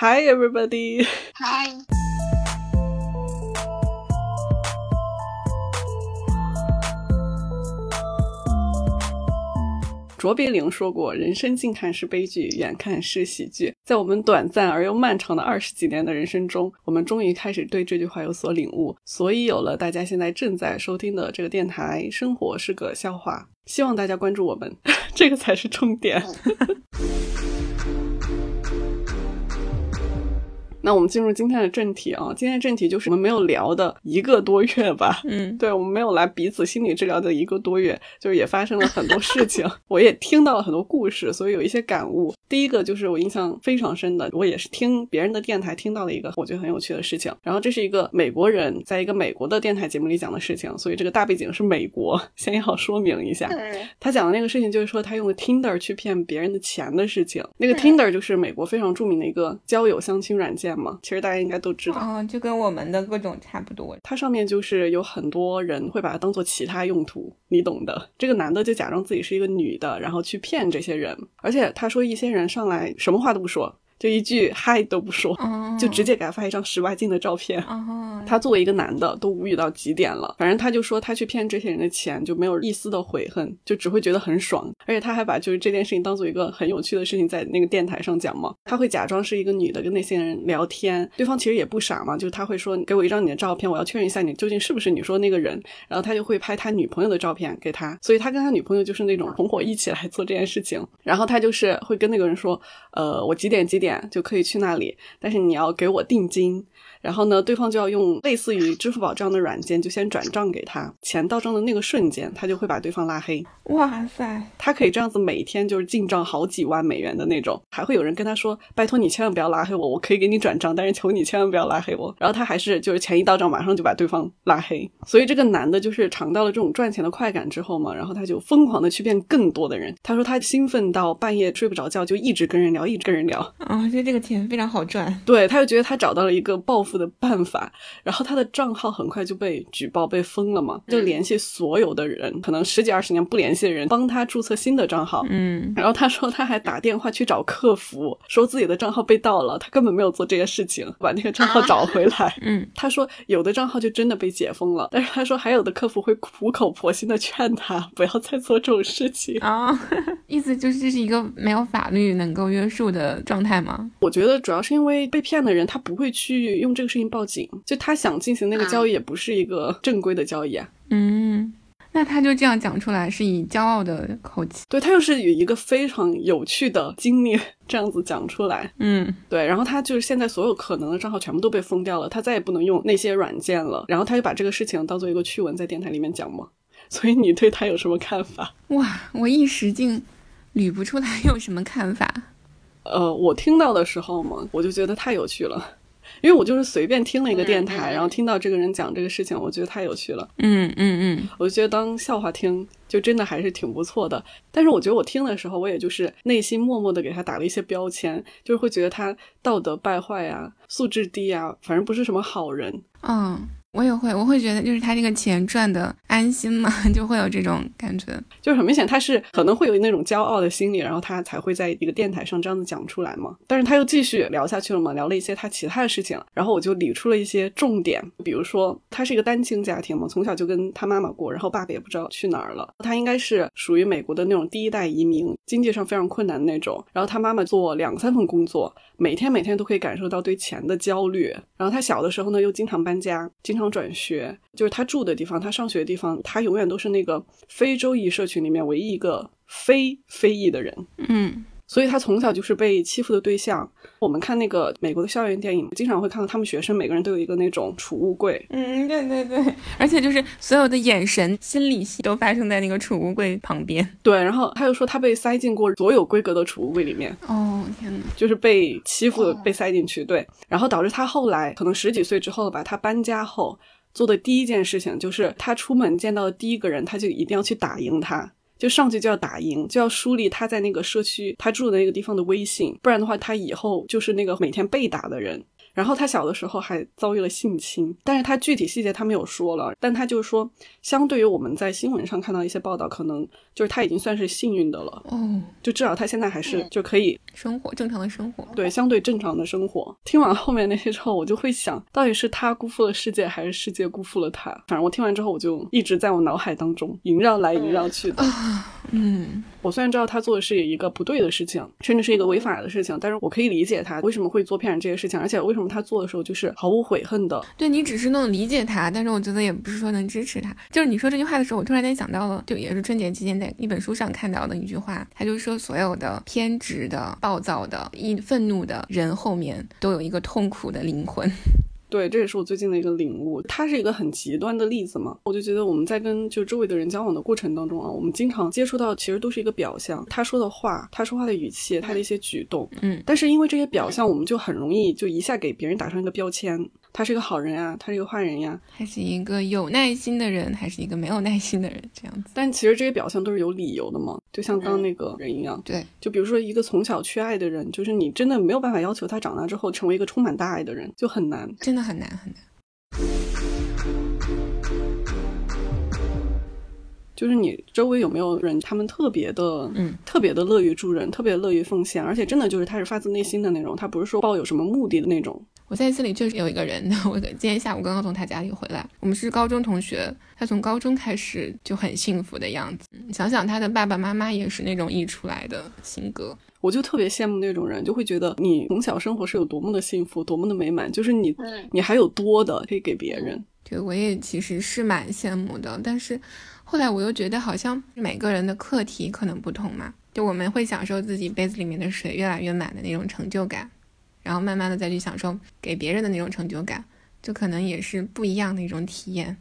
Hi everybody. Hi. 卓别林说过：“人生近看是悲剧，远看是喜剧。”在我们短暂而又漫长的二十几年的人生中，我们终于开始对这句话有所领悟，所以有了大家现在正在收听的这个电台《生活是个笑话》。希望大家关注我们，这个才是重点。那我们进入今天的正题啊，今天的正题就是我们没有聊的一个多月吧，嗯，对我们没有来彼此心理治疗的一个多月，就是也发生了很多事情，我也听到了很多故事，所以有一些感悟。第一个就是我印象非常深的，我也是听别人的电台听到了一个我觉得很有趣的事情。然后这是一个美国人在一个美国的电台节目里讲的事情，所以这个大背景是美国，先要说明一下。他讲的那个事情就是说他用 Tinder 去骗别人的钱的事情。那个 Tinder 就是美国非常著名的一个交友相亲软件嘛，其实大家应该都知道。嗯，就跟我们的各种差不多。它上面就是有很多人会把它当做其他用途，你懂的。这个男的就假装自己是一个女的，然后去骗这些人。而且他说一些人上来什么话都不说。就一句嗨都不说，就直接给他发一张十八禁的照片。他作为一个男的都无语到极点了。反正他就说他去骗这些人的钱，就没有一丝的悔恨，就只会觉得很爽。而且他还把就是这件事情当做一个很有趣的事情在那个电台上讲嘛。他会假装是一个女的跟那些人聊天，对方其实也不傻嘛，就是他会说给我一张你的照片，我要确认一下你究竟是不是你说那个人。然后他就会拍他女朋友的照片给他，所以他跟他女朋友就是那种同伙一起来做这件事情。然后他就是会跟那个人说，呃，我几点几点。就可以去那里，但是你要给我定金。然后呢，对方就要用类似于支付宝这样的软件，就先转账给他，钱到账的那个瞬间，他就会把对方拉黑。哇塞，他可以这样子每天就是进账好几万美元的那种，还会有人跟他说：“拜托你千万不要拉黑我，我可以给你转账，但是求你千万不要拉黑我。”然后他还是就是钱一到账，马上就把对方拉黑。所以这个男的就是尝到了这种赚钱的快感之后嘛，然后他就疯狂的去骗更多的人。他说他兴奋到半夜睡不着觉，就一直跟人聊，一直跟人聊。啊，我觉得这个钱非常好赚。对，他就觉得他找到了一个暴富的办法。然后他的账号很快就被举报被封了嘛，就联系所有的人，可能十几二十年不联系的人，帮他注册新的账号。嗯，然后他说他还打电话去找客服，说自己的账号被盗了，他根本没有做这些事情，把那个账号找回来。嗯，他说有的账号就真的被解封了，但是他说还有的客服会苦口婆心的劝他不要再做这种事情啊，意思就是这是一个没有法律能够约束的状态吗？我觉得主要是因为被骗的人他不会去用这个事情报警。就他想进行那个交易，也不是一个正规的交易啊。嗯，那他就这样讲出来，是以骄傲的口气。对他又是以一个非常有趣的经历，这样子讲出来。嗯，对。然后他就是现在所有可能的账号全部都被封掉了，他再也不能用那些软件了。然后他就把这个事情当做一个趣闻在电台里面讲嘛。所以你对他有什么看法？哇，我一时竟捋不出来有什么看法。呃，我听到的时候嘛，我就觉得太有趣了。因为我就是随便听了一个电台，然后听到这个人讲这个事情，我觉得太有趣了。嗯嗯嗯，我觉得当笑话听，就真的还是挺不错的。但是我觉得我听的时候，我也就是内心默默的给他打了一些标签，就是会觉得他道德败坏呀，素质低呀，反正不是什么好人。嗯。我也会，我会觉得就是他这个钱赚的安心嘛，就会有这种感觉，就是很明显他是可能会有那种骄傲的心理，然后他才会在一个电台上这样子讲出来嘛。但是他又继续聊下去了嘛，聊了一些他其他的事情，然后我就理出了一些重点，比如说他是一个单亲家庭嘛，从小就跟他妈妈过，然后爸爸也不知道去哪儿了，他应该是属于美国的那种第一代移民，经济上非常困难的那种，然后他妈妈做两三份工作，每天每天都可以感受到对钱的焦虑，然后他小的时候呢又经常搬家，经常转学。就是他住的地方，他上学的地方，他永远都是那个非洲裔社群里面唯一一个非非裔的人。嗯，所以他从小就是被欺负的对象。我们看那个美国的校园电影，经常会看到他们学生每个人都有一个那种储物柜。嗯，对对对，而且就是所有的眼神、心理戏都发生在那个储物柜旁边。对，然后他又说他被塞进过所有规格的储物柜里面。哦天哪，就是被欺负、被塞进去。对，然后导致他后来可能十几岁之后吧，他搬家后。做的第一件事情就是他出门见到的第一个人，他就一定要去打赢他，就上去就要打赢，就要树立他在那个社区他住的那个地方的威信，不然的话他以后就是那个每天被打的人。然后他小的时候还遭遇了性侵，但是他具体细节他没有说了，但他就是说，相对于我们在新闻上看到一些报道，可能就是他已经算是幸运的了，哦，就至少他现在还是就可以生活正常的生活，对相对正常的生活。听完后面那些之后，我就会想到底是他辜负了世界，还是世界辜负了他？反正我听完之后，我就一直在我脑海当中萦绕来萦绕去的。嗯，我虽然知道他做的是一个不对的事情，甚至是一个违法的事情，但是我可以理解他为什么会做骗人这些事情，而且为什么他做的时候就是毫无悔恨的。对你只是能理解他，但是我觉得也不是说能支持他。就是你说这句话的时候，我突然间想到了，就也是春节期间在一本书上看到的一句话，他就说所有的偏执的、暴躁的、易愤怒的人后面都有一个痛苦的灵魂。对，这也是我最近的一个领悟。他是一个很极端的例子嘛，我就觉得我们在跟就周围的人交往的过程当中啊，我们经常接触到其实都是一个表象，他说的话，他说话的语气，他的一些举动，嗯，但是因为这些表象，我们就很容易就一下给别人打上一个标签。他是一个好人呀，他是一个坏人呀，他是一个有耐心的人，还是一个没有耐心的人，这样子。但其实这些表象都是有理由的嘛，就像刚刚那个人一样。对，就比如说一个从小缺爱的人，就是你真的没有办法要求他长大之后成为一个充满大爱的人，就很难，真的很难很难。就是你周围有没有人，他们特别的，嗯，特别的乐于助人，特别乐于奉献，而且真的就是他是发自内心的那种，他不是说抱有什么目的的那种。我在这里确实有一个人，我今天下午刚刚从他家里回来，我们是高中同学，他从高中开始就很幸福的样子。想想他的爸爸妈妈也是那种溢出来的性格，我就特别羡慕那种人，就会觉得你从小生活是有多么的幸福，多么的美满，就是你，你还有多的可以给别人。对我也其实是蛮羡慕的，但是后来我又觉得好像每个人的课题可能不同嘛，就我们会享受自己杯子里面的水越来越满的那种成就感。然后慢慢的再去享受给别人的那种成就感，就可能也是不一样的一种体验。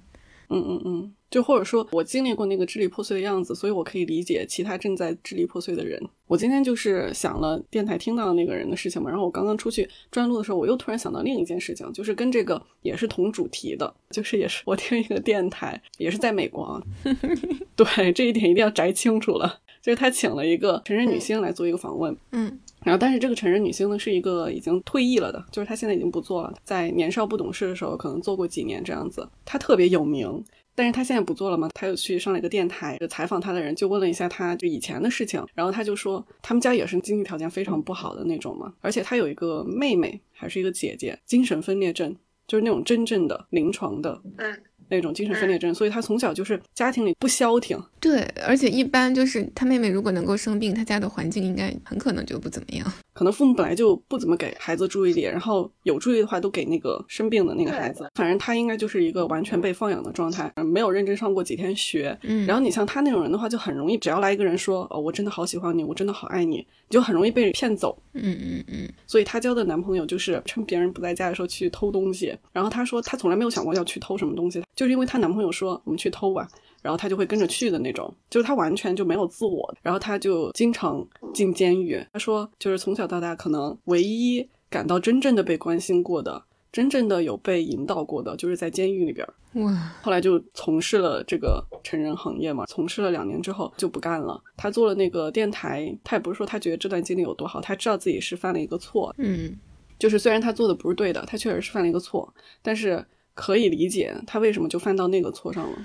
嗯嗯嗯，就或者说我经历过那个支离破碎的样子，所以我可以理解其他正在支离破碎的人。我今天就是想了电台听到的那个人的事情嘛，然后我刚刚出去转录的时候，我又突然想到另一件事情，就是跟这个也是同主题的，就是也是我听一个电台，也是在美国啊。对，这一点一定要摘清楚了，就是他请了一个成人女星来做一个访问。嗯。然后，但是这个成人女星呢，是一个已经退役了的，就是她现在已经不做了。在年少不懂事的时候，可能做过几年这样子。她特别有名，但是他现在不做了嘛。他又去上了一个电台，就采访他的人就问了一下他就以前的事情，然后他就说他们家也是经济条件非常不好的那种嘛，而且他有一个妹妹还是一个姐姐，精神分裂症，就是那种真正的临床的。嗯。那种精神分裂症，所以他从小就是家庭里不消停。对，而且一般就是他妹妹如果能够生病，他家的环境应该很可能就不怎么样。可能父母本来就不怎么给孩子注意力，然后有注意的话都给那个生病的那个孩子。反正他应该就是一个完全被放养的状态，没有认真上过几天学。嗯，然后你像他那种人的话，就很容易，只要来一个人说哦，我真的好喜欢你，我真的好爱你，你就很容易被骗走。嗯嗯嗯。所以她交的男朋友就是趁别人不在家的时候去偷东西。然后她说她从来没有想过要去偷什么东西，就是因为她男朋友说我们去偷吧。然后他就会跟着去的那种，就是他完全就没有自我，然后他就经常进监狱。他说，就是从小到大，可能唯一感到真正的被关心过的，真正的有被引导过的，就是在监狱里边。哇！后来就从事了这个成人行业嘛，从事了两年之后就不干了。他做了那个电台，他也不是说他觉得这段经历有多好，他知道自己是犯了一个错。嗯，就是虽然他做的不是对的，他确实是犯了一个错，但是可以理解他为什么就犯到那个错上了。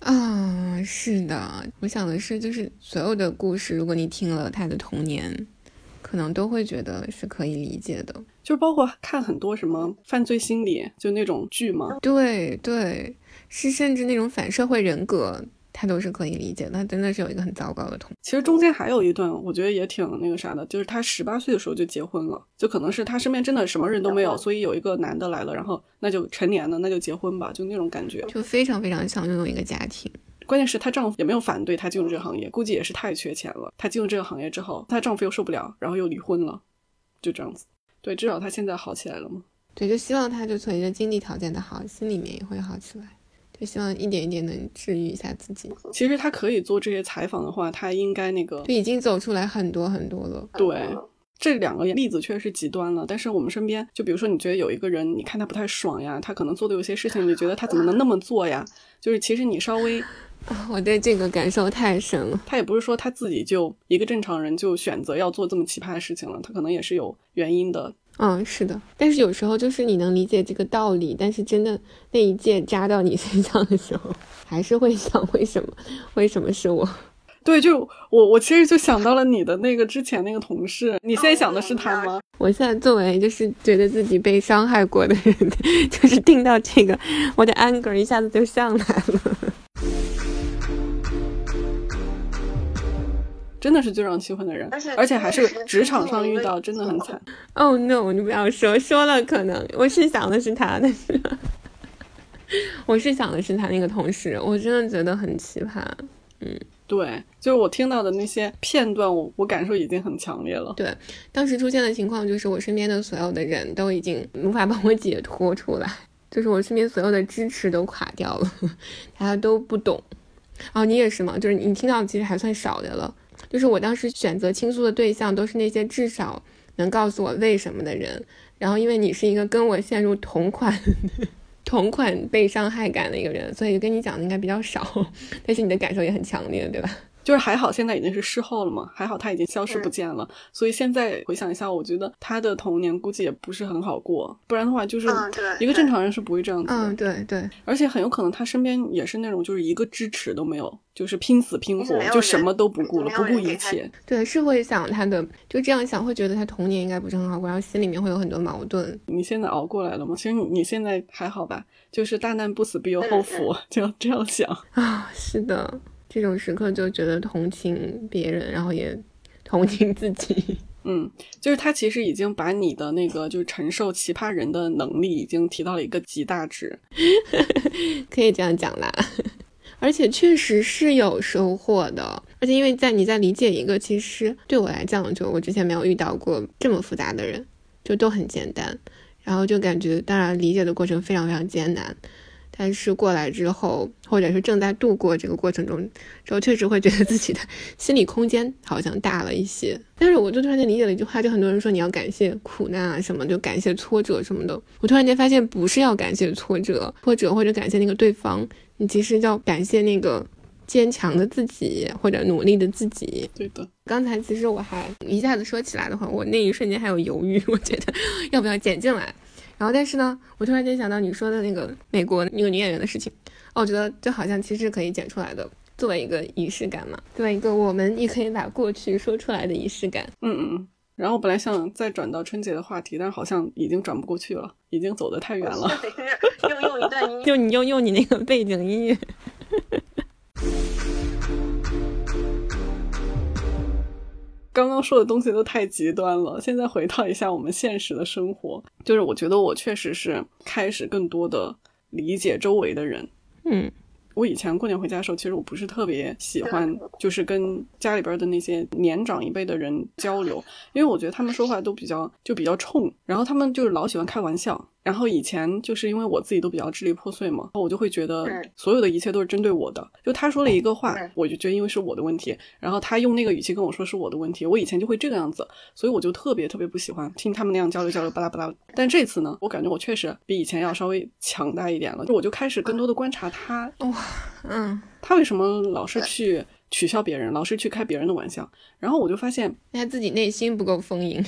啊，是的，我想的是，就是所有的故事，如果你听了他的童年，可能都会觉得是可以理解的。就是包括看很多什么犯罪心理，就那种剧嘛。对对，是甚至那种反社会人格。他都是可以理解，他真的是有一个很糟糕的童。其实中间还有一段，我觉得也挺那个啥的，就是他十八岁的时候就结婚了，就可能是他身边真的什么人都没有，所以有一个男的来了，然后那就成年了，那就结婚吧，就那种感觉，就非常非常想拥有一个家庭。关键是她丈夫也没有反对她进入这个行业，估计也是太缺钱了。她进入这个行业之后，她丈夫又受不了，然后又离婚了，就这样子。对，至少她现在好起来了嘛。对，就希望她就随着经济条件的好，心里面也会好起来。就希望一点一点能治愈一下自己。其实他可以做这些采访的话，他应该那个就已经走出来很多很多了。对，这两个例子确实是极端了。但是我们身边，就比如说你觉得有一个人，你看他不太爽呀，他可能做的有些事情，你觉得他怎么能那么做呀？就是其实你稍微，我对这个感受太深了。他也不是说他自己就一个正常人就选择要做这么奇葩的事情了，他可能也是有原因的。嗯，是的。但是有时候就是你能理解这个道理，但是真的那一剑扎到你 身上的时候，还是会想为什么？为什么是我？对，就我，我其实就想到了你的那个之前那个同事。你现在想的是他吗？我现在作为就是觉得自己被伤害过的人，就是听到这个，我的 anger 一下子就上来了。真的是最让气愤的人，而且还是职场上遇到，真的很惨。Oh no！你不要说，说了可能我是想的是他，但是我是想的是他那个同事，我真的觉得很奇葩。嗯，对，就是我听到的那些片段，我我感受已经很强烈了。对，当时出现的情况就是我身边的所有的人都已经无法帮我解脱出来，就是我身边所有的支持都垮掉了，大家都不懂。哦，你也是吗？就是你听到其实还算少的了。就是我当时选择倾诉的对象都是那些至少能告诉我为什么的人，然后因为你是一个跟我陷入同款 同款被伤害感的一个人，所以跟你讲的应该比较少，但是你的感受也很强烈，对吧？就是还好，现在已经是事后了嘛，还好他已经消失不见了。所以现在回想一下，我觉得他的童年估计也不是很好过，不然的话，就是一个正常人是不会这样子。嗯，对对。而且很有可能他身边也是那种，就是一个支持都没有，就是拼死拼活，就什么都不顾了，不顾一切。对，是会想他的，就这样想，会觉得他童年应该不是很好过，然后心里面会有很多矛盾。你现在熬过来了吗？其实你现在还好吧？就是大难不死必有后福，就要这样想啊。是的。这种时刻就觉得同情别人，然后也同情自己。嗯，就是他其实已经把你的那个就是承受奇葩人的能力已经提到了一个极大值，可以这样讲啦。而且确实是有收获的，而且因为在你在理解一个其实对我来讲，就我之前没有遇到过这么复杂的人，就都很简单，然后就感觉当然理解的过程非常非常艰难。但是过来之后，或者是正在度过这个过程中，之后确实会觉得自己的心理空间好像大了一些。但是我就突然间理解了一句话，就很多人说你要感谢苦难啊什么，就感谢挫折什么的。我突然间发现，不是要感谢挫折，挫折或者感谢那个对方，你其实要感谢那个坚强的自己或者努力的自己。对的。刚才其实我还一下子说起来的话，我那一瞬间还有犹豫，我觉得要不要剪进来。然后，但是呢，我突然间想到你说的那个美国那个女演员的事情，哦，我觉得就好像其实可以剪出来的，作为一个仪式感嘛，作为一个我们也可以把过去说出来的仪式感。嗯嗯嗯。然后我本来想再转到春节的话题，但是好像已经转不过去了，已经走得太远了。用用一段音，就你用用你那个背景音乐。刚刚说的东西都太极端了，现在回到一下我们现实的生活，就是我觉得我确实是开始更多的理解周围的人。嗯，我以前过年回家的时候，其实我不是特别喜欢，就是跟家里边的那些年长一辈的人交流，因为我觉得他们说话都比较就比较冲，然后他们就是老喜欢开玩笑。然后以前就是因为我自己都比较支离破碎嘛，我就会觉得所有的一切都是针对我的。就他说了一个话，我就觉得因为是我的问题，然后他用那个语气跟我说是我的问题，我以前就会这个样子，所以我就特别特别不喜欢听他们那样交流交流巴拉巴拉。但这次呢，我感觉我确实比以前要稍微强大一点了，就我就开始更多的观察他，哇，嗯，他为什么老是去取笑别人，老是去开别人的玩笑，然后我就发现他自己内心不够丰盈。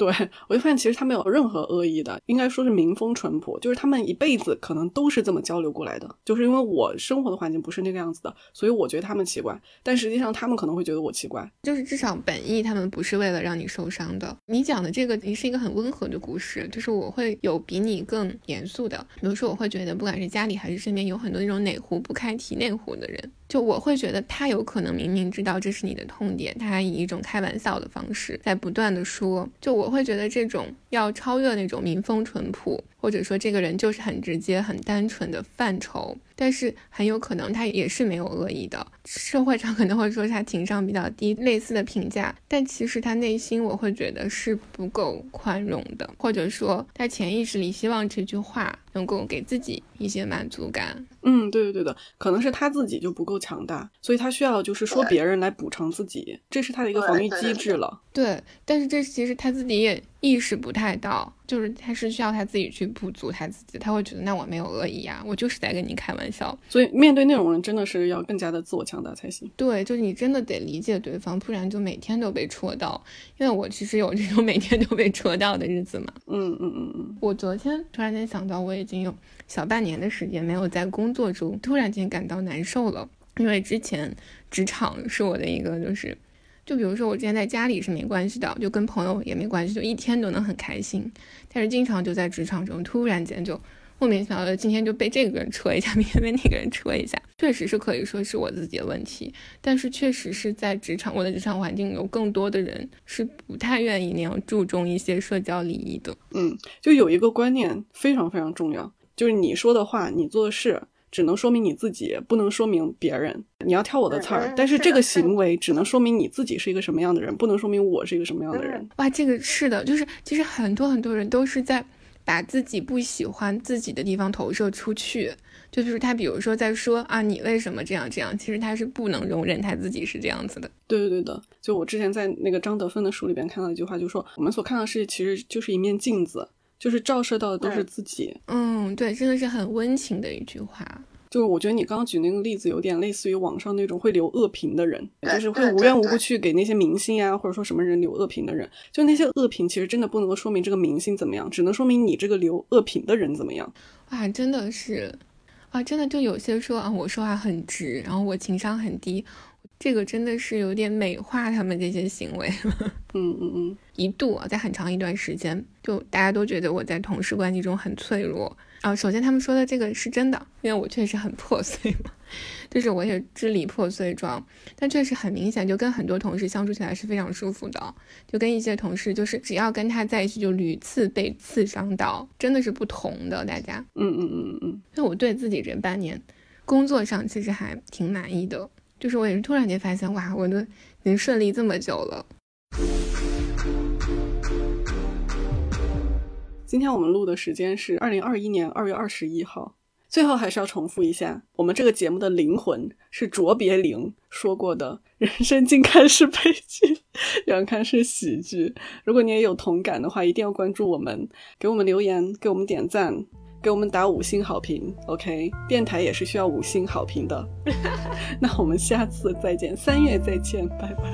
对，我就发现其实他没有任何恶意的，应该说是民风淳朴，就是他们一辈子可能都是这么交流过来的。就是因为我生活的环境不是那个样子的，所以我觉得他们奇怪，但实际上他们可能会觉得我奇怪。就是至少本意他们不是为了让你受伤的。你讲的这个也是一个很温和的故事，就是我会有比你更严肃的，比如说我会觉得不管是家里还是身边有很多那种哪壶不开提那壶的人。就我会觉得他有可能明明知道这是你的痛点，他还以一种开玩笑的方式在不断的说。就我会觉得这种要超越那种民风淳朴。或者说这个人就是很直接、很单纯的范畴，但是很有可能他也是没有恶意的。社会上可能会说他情商比较低，类似的评价，但其实他内心我会觉得是不够宽容的，或者说他潜意识里希望这句话能够给自己一些满足感。嗯，对对对的，可能是他自己就不够强大，所以他需要就是说别人来补偿自己，这是他的一个防御机制了。对，但是这其实他自己也。意识不太到，就是他是需要他自己去补足他自己，他会觉得那我没有恶意啊，我就是在跟你开玩笑。所以面对那种人，真的是要更加的自我强大才行。对，就是你真的得理解对方，不然就每天都被戳到。因为我其实有这种每天都被戳到的日子嘛。嗯嗯嗯嗯。我昨天突然间想到，我已经有小半年的时间没有在工作中突然间感到难受了，因为之前职场是我的一个就是。就比如说，我之前在家里是没关系的，就跟朋友也没关系，就一天都能很开心。但是经常就在职场中，突然间就莫名其妙的，今天就被这个人戳一下，明天被那个人戳一下，确实是可以说是我自己的问题。但是确实是在职场，我的职场环境有更多的人是不太愿意那样注重一些社交礼仪的。嗯，就有一个观念非常非常重要，就是你说的话，你做的事。只能说明你自己，不能说明别人。你要挑我的刺儿，但是这个行为只能说明你自己是一个什么样的人，不能说明我是一个什么样的人。哇，这个是的，就是其实很多很多人都是在把自己不喜欢自己的地方投射出去。就就是他，比如说在说啊，你为什么这样这样？其实他是不能容忍他自己是这样子的。对对对的，就我之前在那个张德芬的书里边看到一句话，就说我们所看到的世界其实就是一面镜子。就是照射到的都是自己，嗯，对，真的是很温情的一句话。就是我觉得你刚刚举那个例子有点类似于网上那种会留恶评的人，就是会无缘无故去给那些明星啊或者说什么人留恶评的人。就那些恶评其实真的不能够说明这个明星怎么样，只能说明你这个留恶评的人怎么样。哇，真的是，啊，真的就有些说啊，我说话很直，然后我情商很低。这个真的是有点美化他们这些行为了。嗯嗯嗯，一度啊，在很长一段时间，就大家都觉得我在同事关系中很脆弱啊。首先，他们说的这个是真的，因为我确实很破碎嘛，就是我也支离破碎状。但确实很明显，就跟很多同事相处起来是非常舒服的。就跟一些同事，就是只要跟他在一起，就屡次被刺伤到，真的是不同的。大家，嗯嗯嗯嗯，因为我对自己这半年工作上其实还挺满意的。就是我也是突然间发现，哇，我都已经顺利这么久了。今天我们录的时间是二零二一年二月二十一号。最后还是要重复一下，我们这个节目的灵魂是卓别林说过的：“人生近看是悲剧，远看是喜剧。”如果你也有同感的话，一定要关注我们，给我们留言，给我们点赞。给我们打五星好评，OK？电台也是需要五星好评的。那我们下次再见，三月再见，拜拜。